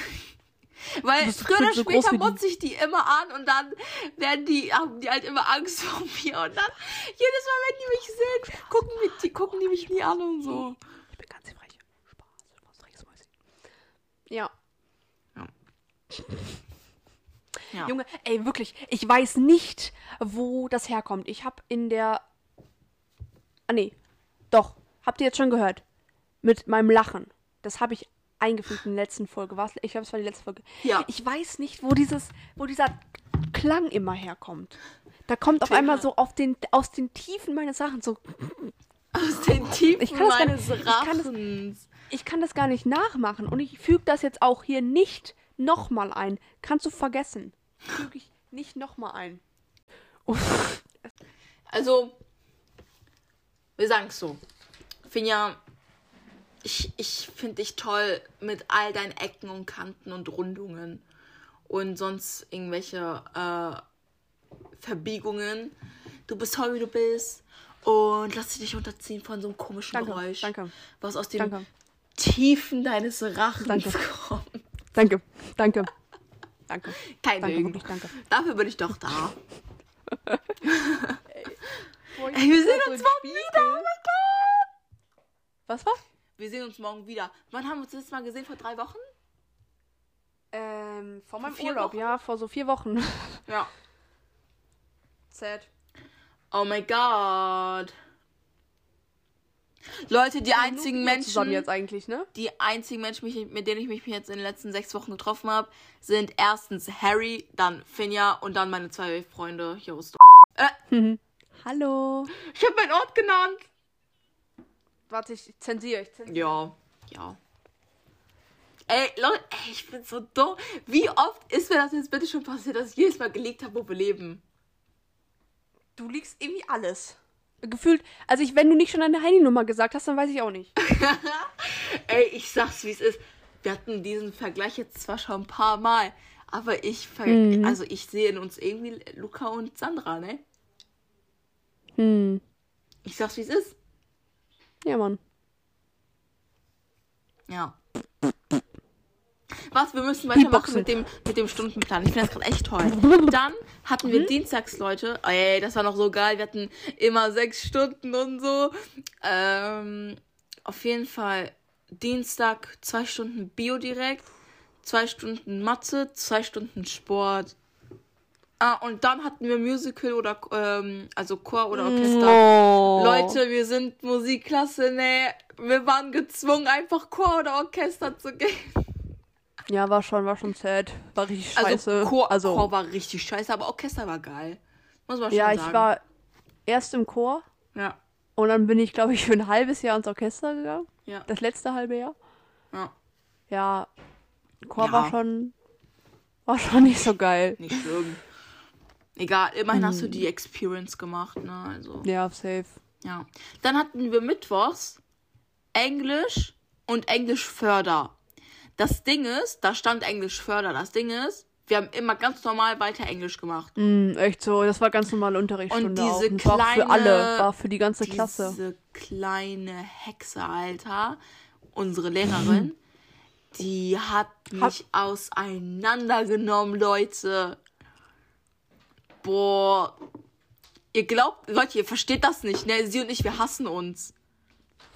Weil früher oder so später motze ich die immer an und dann werden die, haben die halt immer Angst vor *laughs* mir. Und dann, jedes Mal, wenn die mich sehen, gucken, die, gucken die mich nie an und so. Ich bin ganz frech. Spaß, du warst freches Mäuschen. Ja. *laughs* Ja. Junge, ey, wirklich, ich weiß nicht, wo das herkommt. Ich hab in der. Ah, nee. Doch. Habt ihr jetzt schon gehört? Mit meinem Lachen. Das habe ich eingefügt in der letzten Folge. War's? Ich glaube, es war die letzte Folge. Ja. Ich weiß nicht, wo dieses, wo dieser Klang immer herkommt. Da kommt auf einmal so auf den, aus den Tiefen meines Sachen so. Aus den Tiefen Ich kann das gar meines nicht- ich kann das-. Ich kann das gar nicht nachmachen. Und ich füge das jetzt auch hier nicht nochmal ein. Kannst du vergessen. Füge ich nicht nochmal ein. Uff. Also, wir sagen es so. Finja, ich, ich finde dich toll mit all deinen Ecken und Kanten und Rundungen und sonst irgendwelche äh, Verbiegungen. Du bist toll, wie du bist. Und lass dich nicht unterziehen von so einem komischen Danke, Geräusch, danke. was aus den Danke. Tiefen deines Rachens Danke. kommt. Danke. Danke. Danke. Kein Danke, Ding. wirklich danke. Dafür bin ich doch da. Ey, wir sehen uns morgen wieder. Oh mein Gott. Was war? Wir sehen uns morgen wieder. Wann haben wir uns das letzte Mal gesehen? Vor drei Wochen? Ähm, vor meinem vier Urlaub, Wochen? ja, vor so vier Wochen. Ja. *laughs* Sad. Oh mein Gott. Leute, die einzigen Zusammen Menschen, jetzt eigentlich, ne? die einzigen Menschen, mit denen ich mich jetzt in den letzten sechs Wochen getroffen habe, sind erstens Harry, dann Finja und dann meine zwei Freunde hier aus Dor- Hallo. Ich habe meinen Ort genannt. Warte, ich zensiere, ich zensiere. Ja, ja. Ey, Leute, ey, ich bin so dumm. Wie oft ist mir das jetzt bitte schon passiert, dass ich jedes Mal gelegt habe, wo wir leben? Du liegst irgendwie alles. Gefühlt, also ich, wenn du nicht schon deine Handynummer gesagt hast, dann weiß ich auch nicht. *laughs* Ey, ich sag's, wie es ist. Wir hatten diesen Vergleich jetzt zwar schon ein paar Mal, aber ich, ver Mhm. also ich sehe in uns irgendwie Luca und Sandra, ne? Hm. Ich sag's, wie es ist. Ja, Mann. Ja. Was, wir müssen weitermachen mit dem, mit dem Stundenplan. Ich finde das gerade echt toll. *laughs* Dann hatten wir dienstags, Leute. Ey, das war noch so geil. Wir hatten immer sechs Stunden und so. Ähm, auf jeden Fall Dienstag zwei Stunden Bio direkt, zwei Stunden Mathe, zwei Stunden Sport. Ah, und dann hatten wir Musical oder, ähm, also Chor oder Orchester. Oh. Leute, wir sind Musikklasse, ne? Wir waren gezwungen, einfach Chor oder Orchester zu gehen. *laughs* Ja, war schon, war schon sad. War richtig Also scheiße. Chor, also, Chor war richtig scheiße, aber Orchester war geil. Muss man schon ja, sagen. ich war erst im Chor Ja, und dann bin ich, glaube ich, für ein halbes Jahr ins Orchester gegangen. ja, Das letzte halbe Jahr. ja. Ja, Chor Ja. war schon, war schon nicht so geil. Nicht schlimm. Egal, immerhin hast du Hm. die Experience gemacht, ne? Also, Ja, safe. ja. Dann hatten wir Mittwochs Englisch und Englisch Förder. Das Ding ist, da stand Englisch Förder. Das Ding ist, wir haben immer ganz normal weiter Englisch gemacht. Mm, echt so, das war ganz normale Unterrichtsstunde Und diese auch. Und war auch für kleine- alle, war für die ganze Klasse. Diese kleine Hexe, Alter, unsere Lehrerin, die hat mich auseinandergenommen, Leute. Boah. Ihr glaubt, Leute, ihr versteht das nicht, ne? Sie und ich, wir hassen uns.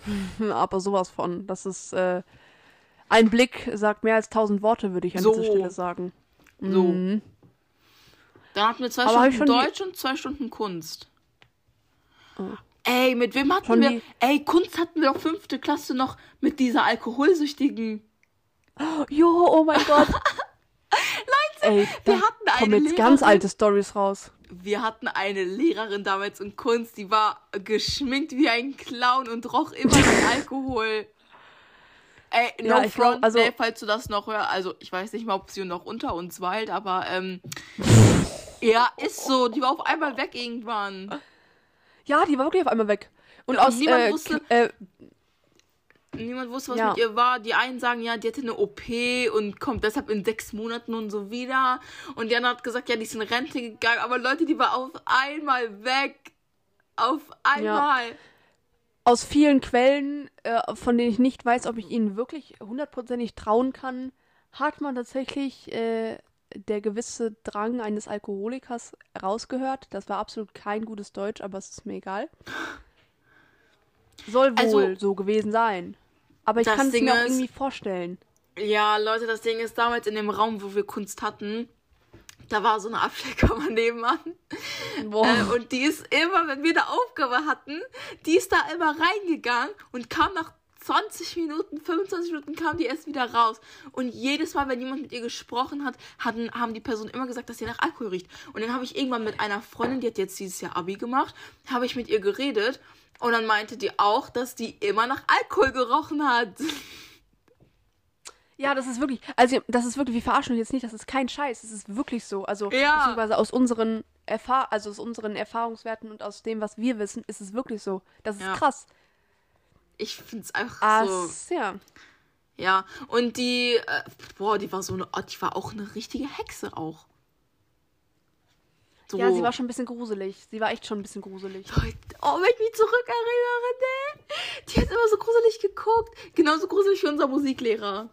*laughs* Aber sowas von. Das ist, äh, ein Blick sagt mehr als tausend Worte, würde ich an So. dieser Stelle sagen. So. Mhm. Dann hatten wir zwei Aber Stunden schon die- Deutsch und zwei Stunden Kunst. Oh. Ey, mit wem hatten Schon wir? die- Ey, Kunst hatten wir doch fünfte Klasse noch mit dieser alkoholsüchtigen. Jo, oh mein *laughs* Gott. Leute, Ey, wir hatten kommen eine jetzt ganz Lehrerin- alte Stories raus. Wir hatten eine Lehrerin damals in Kunst, die war geschminkt wie ein Clown und roch immer nach *laughs* Alkohol. Ey, no Ja, ich glaub, front, also- ne, falls du das noch hörst. Also, ich weiß nicht mal, ob sie noch unter uns weilt, aber, ähm, ja, ist so. Die war auf einmal weg irgendwann. Ja, die war wirklich auf einmal weg. Und Ja, und aus, niemand äh, wusste- äh, Niemand wusste, was Ja. mit ihr war. Die einen sagen, ja, die hatte eine OP und kommt deshalb in sechs Monaten und so wieder. Und die andere hat gesagt, ja, die ist in Rente gegangen. Aber Leute, die war auf einmal weg. Auf einmal. Aus vielen Quellen, äh, von denen ich nicht weiß, ob ich ihnen wirklich hundertprozentig trauen kann, hat man tatsächlich äh, der gewisse Drang eines Alkoholikers rausgehört. Das war absolut kein gutes Deutsch, aber es ist mir egal. Soll wohl Also, so gewesen sein. Aber ich kann es mir auch ist- irgendwie vorstellen. Ja, Leute, das Ding ist, damals in dem Raum, wo wir Kunst hatten, da war so eine Abstellkammer *laughs* nebenan. Boah. Äh, und die ist immer, wenn wir eine Aufgabe hatten, die ist da immer reingegangen und kam nach 20 Minuten, 25 Minuten kam die erst wieder raus. Und jedes Mal, wenn jemand mit ihr gesprochen hat, hatten, haben die Personen immer gesagt, dass sie nach Alkohol riecht. Und dann habe ich irgendwann mit einer Freundin, die hat jetzt dieses Jahr Abi gemacht, habe ich mit ihr geredet. Und dann meinte die auch, dass die immer nach Alkohol gerochen hat. *laughs* Ja, das ist wirklich, also das ist wirklich, wir verarschen uns jetzt nicht, das ist kein Scheiß, das ist wirklich so. Also Ja. beziehungsweise aus unseren Erfahr also aus unseren Erfahrungswerten und aus dem, was wir wissen, ist es wirklich so. Das ist Ja. krass. Ich finde es einfach Ah, so. ja. Ja, und die, äh, boah, die war so eine, die war auch eine richtige Hexe auch. So. Ja, sie war schon ein bisschen gruselig. Sie war echt schon ein bisschen gruselig. Leute, oh, wenn ich mich zurückerinnere, ne? Die hat immer so gruselig geguckt. Genauso gruselig wie unser Musiklehrer.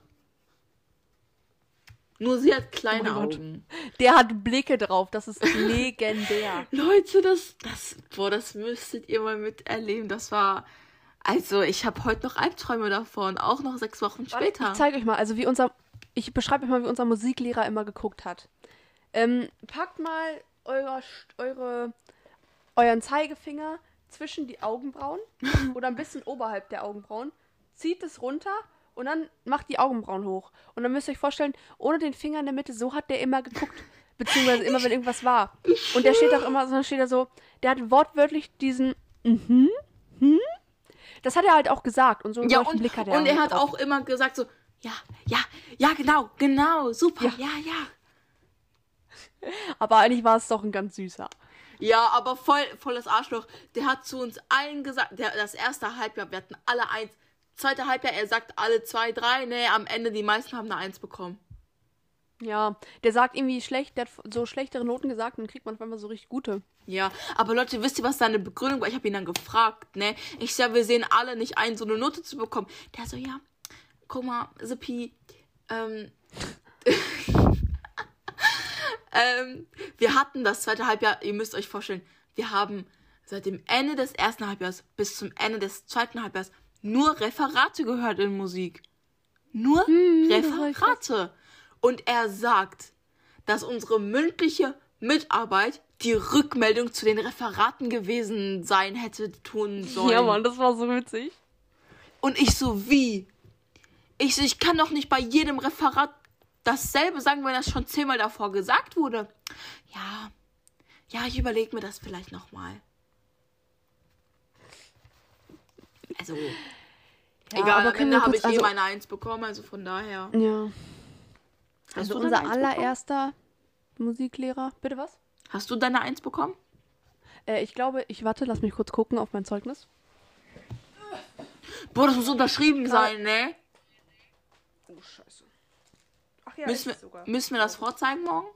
Nur sie hat kleine Oh mein Gott. Augen. Der hat Blicke drauf, das ist legendär. *laughs* Leute, das, das, boah, das müsstet ihr mal miterleben. Das war, also, ich habe heute noch Albträume davon, auch noch sechs Wochen später. Ich zeige euch mal, also wie unser, ich beschreibe euch mal, wie unser Musiklehrer immer geguckt hat. Ähm, packt mal eure, eure, euren Zeigefinger zwischen die Augenbrauen *laughs* oder ein bisschen oberhalb der Augenbrauen, zieht es runter und dann macht die Augenbrauen hoch. Und dann müsst ihr euch vorstellen, ohne den Finger in der Mitte, so hat der immer geguckt. *laughs* Beziehungsweise immer, wenn irgendwas war. Und der steht auch immer, so steht er so, der hat wortwörtlich diesen, mhm, hm, Das hat er halt auch gesagt und so einen Ja, und, Blick hat er und er hat auch immer gesagt so, ja, ja, ja, genau, genau, super, Ja. ja, ja. *laughs* Aber eigentlich war es doch ein ganz süßer. Ja, aber voll, volles Arschloch. Der hat zu uns allen gesagt, der, das erste Halbjahr, wir hatten alle eins. Zweite Halbjahr, er sagt alle zwei, drei, nee, am Ende die meisten haben eine Eins bekommen. Ja, der sagt irgendwie schlecht, der hat so schlechtere Noten gesagt und dann kriegt man auf einmal so richtig gute. Ja, aber Leute, wisst ihr, was seine Begründung war? Ich habe ihn dann gefragt, ne? Ich sag, wir sehen alle nicht ein, so eine Note zu bekommen. Der so, ja, guck mal, Sippi, ähm, *laughs* ähm, wir hatten das zweite Halbjahr, ihr müsst euch vorstellen, wir haben seit dem Ende des ersten Halbjahres bis zum Ende des zweiten Halbjahres nur Referate gehört in Musik. Nur Referate. Und er sagt, dass unsere mündliche Mitarbeit die Rückmeldung zu den Referaten gewesen sein hätte tun sollen. Ja, Mann, das war so witzig. Und ich so, wie? Ich so, ich kann doch nicht bei jedem Referat dasselbe sagen, wenn das schon zehnmal davor gesagt wurde. Ja, ja, ich überlege mir das vielleicht nochmal. Also, Ja, egal, aber können wir habe ich also, eh meine Eins bekommen, also von daher. Ja. Hast Also du unser allererster Musiklehrer. Bitte was? Hast du deine Eins bekommen? Äh, ich glaube, ich warte, lass mich kurz gucken auf mein Zeugnis. Boah, das muss unterschrieben Klar. sein, ne? Oh, scheiße. Ach ja, müssen, wir, müssen wir das vorzeigen morgen?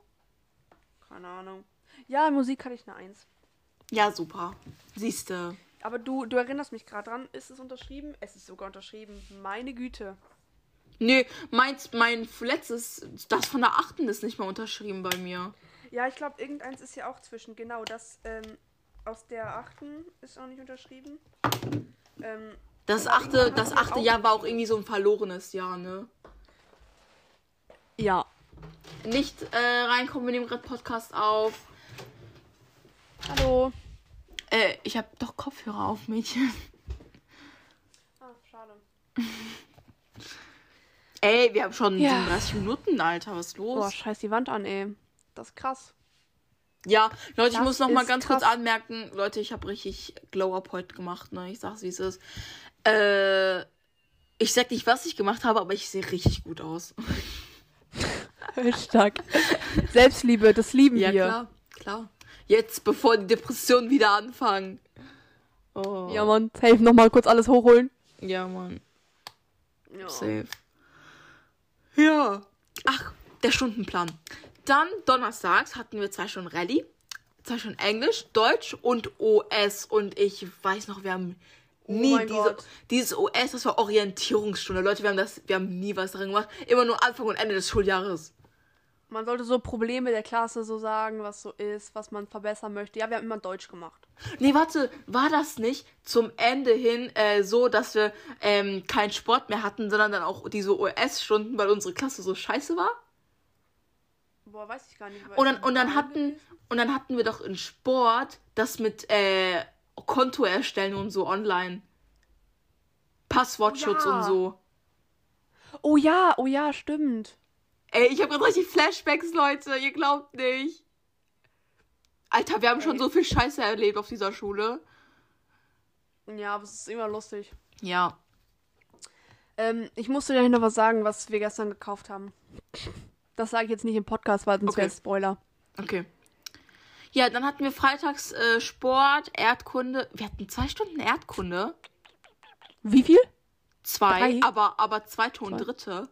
Keine Ahnung. Ja, Musik hatte ich eine Eins. Ja, super. Siehste. Aber du, du erinnerst mich gerade dran, ist es unterschrieben? Es ist sogar unterschrieben. Meine Güte. Nee, meins, mein letztes, das von der achten ist nicht mehr unterschrieben bei mir. Ja, ich glaube, irgendeins ist ja auch zwischen. Genau, das ähm, aus der achten ist auch nicht unterschrieben. Ähm, Das achte, das achte Jahr war auch irgendwie so ein verlorenes Jahr, ne? ja. Nicht äh, reinkommen, wir nehmen gerade Podcast auf. Hallo. Äh, ich habe doch Kopfhörer auf, Mädchen. Ah, schade. Ey, wir haben schon Ja. 37 Minuten, Alter. Was ist Boah, los? scheiß die Wand an, ey. Das ist krass. Ja, Leute, ich Das muss noch mal ganz krass. kurz anmerken, Leute, ich habe richtig Glow-Up heute gemacht, ne? Ich sag's, wie es ist. Äh, ich sag nicht, was ich gemacht habe, aber ich sehe richtig gut aus. *laughs* Stark. Selbstliebe, das lieben Ja, wir. klar, klar. Jetzt, bevor die Depressionen wieder anfangen. Oh. Ja, Mann. Safe nochmal kurz alles hochholen. Ja, Mann. Ja. Safe. Ja. Ach, der Stundenplan. Dann donnerstags hatten wir zwei Stunden Rallye, zwei Stunden Englisch, Deutsch und OS. Und ich weiß noch, wir haben nie Oh diese, Gott. dieses OS, das war Orientierungsstunde. Leute, wir haben das, wir haben nie was darin gemacht. Immer nur Anfang und Ende des Schuljahres. Man sollte so Probleme der Klasse so sagen, was so ist, was man verbessern möchte. Ja, wir haben immer Deutsch gemacht. Nee, warte, war das nicht zum Ende hin äh, so, dass wir ähm, keinen Sport mehr hatten, sondern dann auch diese OS-Stunden, weil unsere Klasse so scheiße war? Boah, weiß ich gar nicht. Und dann, und dann hatten und dann hatten wir doch in Sport das mit äh, Konto erstellen und so online. Passwortschutz Ja. und so. Oh ja, oh ja, stimmt. Ey, ich habe gerade richtig Flashbacks, Leute. Ihr glaubt nicht. Alter, wir haben schon Ey. so viel Scheiße erlebt auf dieser Schule. Ja, aber es ist immer lustig. Ja. Ähm, ich musste dir noch was sagen, was wir gestern gekauft haben. Das sage ich jetzt nicht im Podcast, weil sonst Okay. wäre Spoiler. Okay. Ja, dann hatten wir freitags äh, Sport, Erdkunde. Wir hatten zwei Stunden Erdkunde. Wie viel? Zwei, Drei? aber, aber zweite und Zwei. dritte.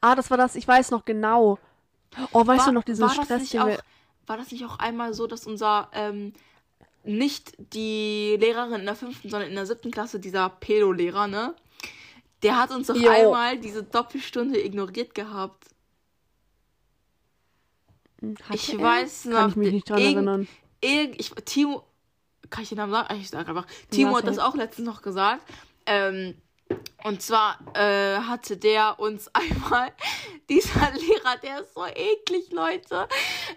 Ah, das war das, ich weiß noch genau. Oh, weißt war, du noch diesen war Stress, den wir... War das nicht auch einmal so, dass unser, ähm, nicht die Lehrerin in der fünften, sondern in der siebten Klasse, dieser Pedo-Lehrer, ne? Der hat uns doch Jo. einmal diese Doppelstunde ignoriert gehabt. Hatte ich er? weiß noch. Kann ich mich nicht dran irgend- erinnern. Irgend, ich, Timo, kann ich den Namen sagen? Ich sag einfach. Timo Ja, hat das auch letztens noch gesagt. Ähm, und zwar äh, hatte der uns *laughs* einmal, dieser Lehrer, der ist so eklig, Leute.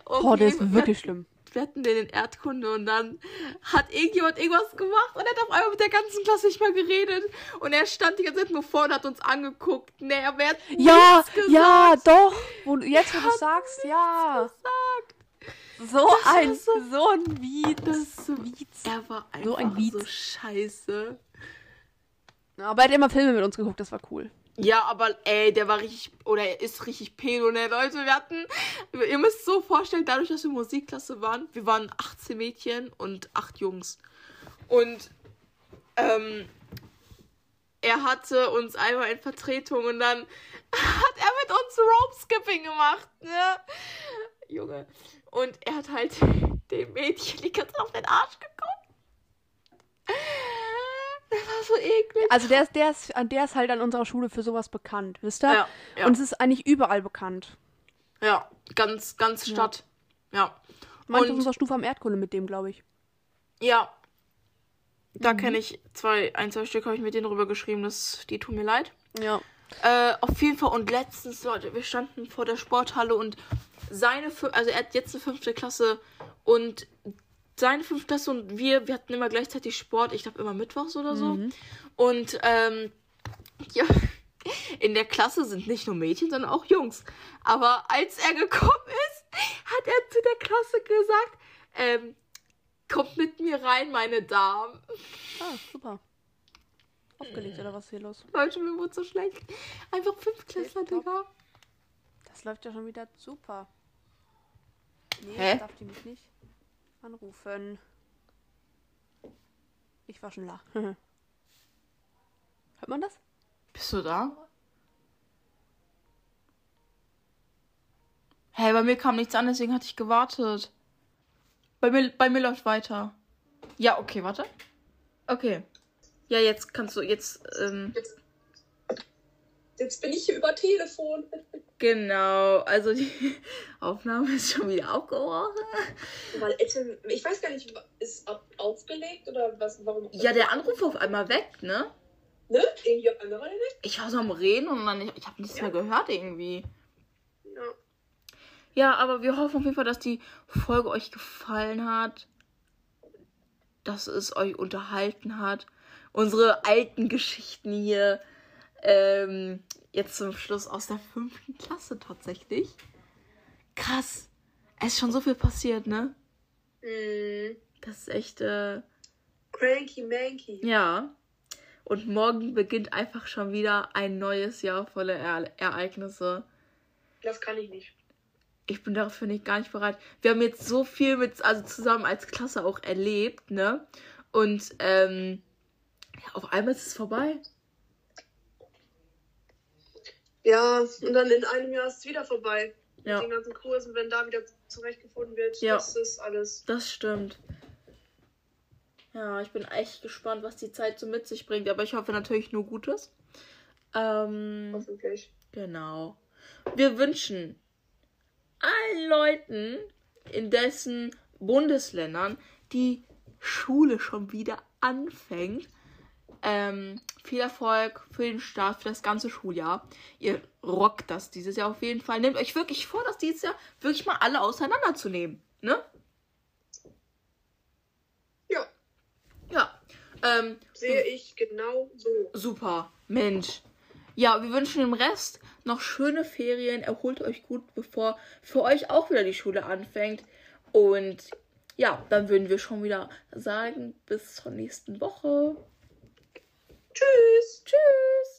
Oh, der ist Okay, wirklich schlimm. wir hatten den in Erdkunde und dann hat irgendjemand irgendwas gemacht und er hat auf einmal mit der ganzen Klasse nicht mehr geredet und er stand die ganze Zeit nur vor und hat uns angeguckt. Nee, er hat Ja, ja, doch. Wo, du- jetzt, wo du sagst, ja. gesagt. So Das ein, so- so ein Wied. Das ist so, Wietz. er war einfach So ein so scheiße. Aber er hat immer Filme mit uns geguckt, das war cool. Ja, aber ey, der war richtig, oder er ist richtig pedo, ne, Leute. Wir hatten, ihr müsst so vorstellen, dadurch, dass wir Musikklasse waren, wir waren 18 Mädchen und 8 Jungs. Und, ähm, er hatte uns einmal in Vertretung und dann *laughs* hat er mit uns Rope Skipping gemacht, ne? Junge. Und er hat halt *laughs* dem Mädchen die ganze auf den Arsch geguckt. Das war so eklig. Also der ist, der ist, der ist halt an unserer Schule für sowas bekannt, wisst ihr? Ja, ja. Und es ist eigentlich überall bekannt. Ja, ganz, ganz Stadt. Ja. Manche auf Und unserer Stufe haben Erdkunde mit dem, glaube ich. ja, da Mhm. kenne ich zwei, ein, zwei Stück habe ich mit denen drüber geschrieben, das, die tun mir leid. Ja. Äh, auf jeden Fall und letztens, Leute, wir standen vor der Sporthalle und seine, also er hat jetzt eine fünfte Klasse und seine fünfte Klasse und wir, wir hatten immer gleichzeitig Sport, ich glaube immer mittwochs oder so. Und ähm, *laughs* ja, in der Klasse sind nicht nur Mädchen, sondern auch Jungs. Aber als er gekommen ist, hat er zu der Klasse gesagt, ähm, kommt mit mir rein, meine Damen. Ah, super. Aufgelegt oder was ist hier los? Leute, mir wurde so schlecht. Einfach fünf Klässler. Digga. Das läuft ja schon wieder super. Nee, Hä? darf die mich nicht anrufen. Ich war schon la. *laughs* Hört man das? Bist du da? Hey, bei mir kam nichts an, deswegen hatte ich gewartet. Bei mir, bei mir läuft weiter. Ja, okay, warte. Okay. Ja, jetzt kannst du, jetzt, ähm, Jetzt bin ich hier über Telefon. *laughs* genau. Also die *laughs* Aufnahme ist schon wieder abgebrochen. Weil Ette, ich weiß gar nicht, ist aufgelegt oder was? Warum? Ja, der Anruf auf einmal weg, ne? Ne? Irgendwie auf einmal weg? Ich war so am Reden und dann, ich, ich habe nichts Ja. mehr gehört irgendwie. Ja. Ja, aber wir hoffen auf jeden Fall, dass die Folge euch gefallen hat. Dass es euch unterhalten hat. Unsere alten Geschichten hier. Ähm, jetzt zum Schluss aus der fünften Klasse tatsächlich. Krass. Es ist schon so viel passiert, ne? Mm, Das ist echt, äh, cranky Manky. ja. Und morgen beginnt einfach schon wieder ein neues Jahr voller Ere Ereignisse. Das kann ich nicht. ich bin dafür nicht gar nicht bereit. Wir haben jetzt so viel mit, also zusammen als Klasse auch erlebt, ne? Und ähm, ja, auf einmal ist es vorbei. Ja, und dann in einem Jahr ist es wieder vorbei. Ja. Mit den ganzen Kursen, wenn da wieder zurechtgefunden wird. Ja. Das ist alles. Das stimmt. Ja, ich bin echt gespannt, was die Zeit so mit sich bringt. Aber ich hoffe natürlich nur Gutes. Ähm, Hoffentlich. genau. Wir wünschen allen Leuten in dessen Bundesländern die Schule schon wieder anfängt. Ähm, viel Erfolg für den Start, für das ganze Schuljahr. Ihr rockt das dieses Jahr auf jeden Fall. Nehmt euch wirklich vor, das dieses Jahr wirklich mal alle auseinanderzunehmen. Ne? Ja, Ja. Ähm, sehe ich genau so. super. Mensch. Ja, wir wünschen dem Rest noch schöne Ferien. Erholt euch gut, bevor für euch auch wieder die Schule anfängt. Und ja, dann würden wir schon wieder sagen, bis zur nächsten Woche. Tschüss. Tschüss.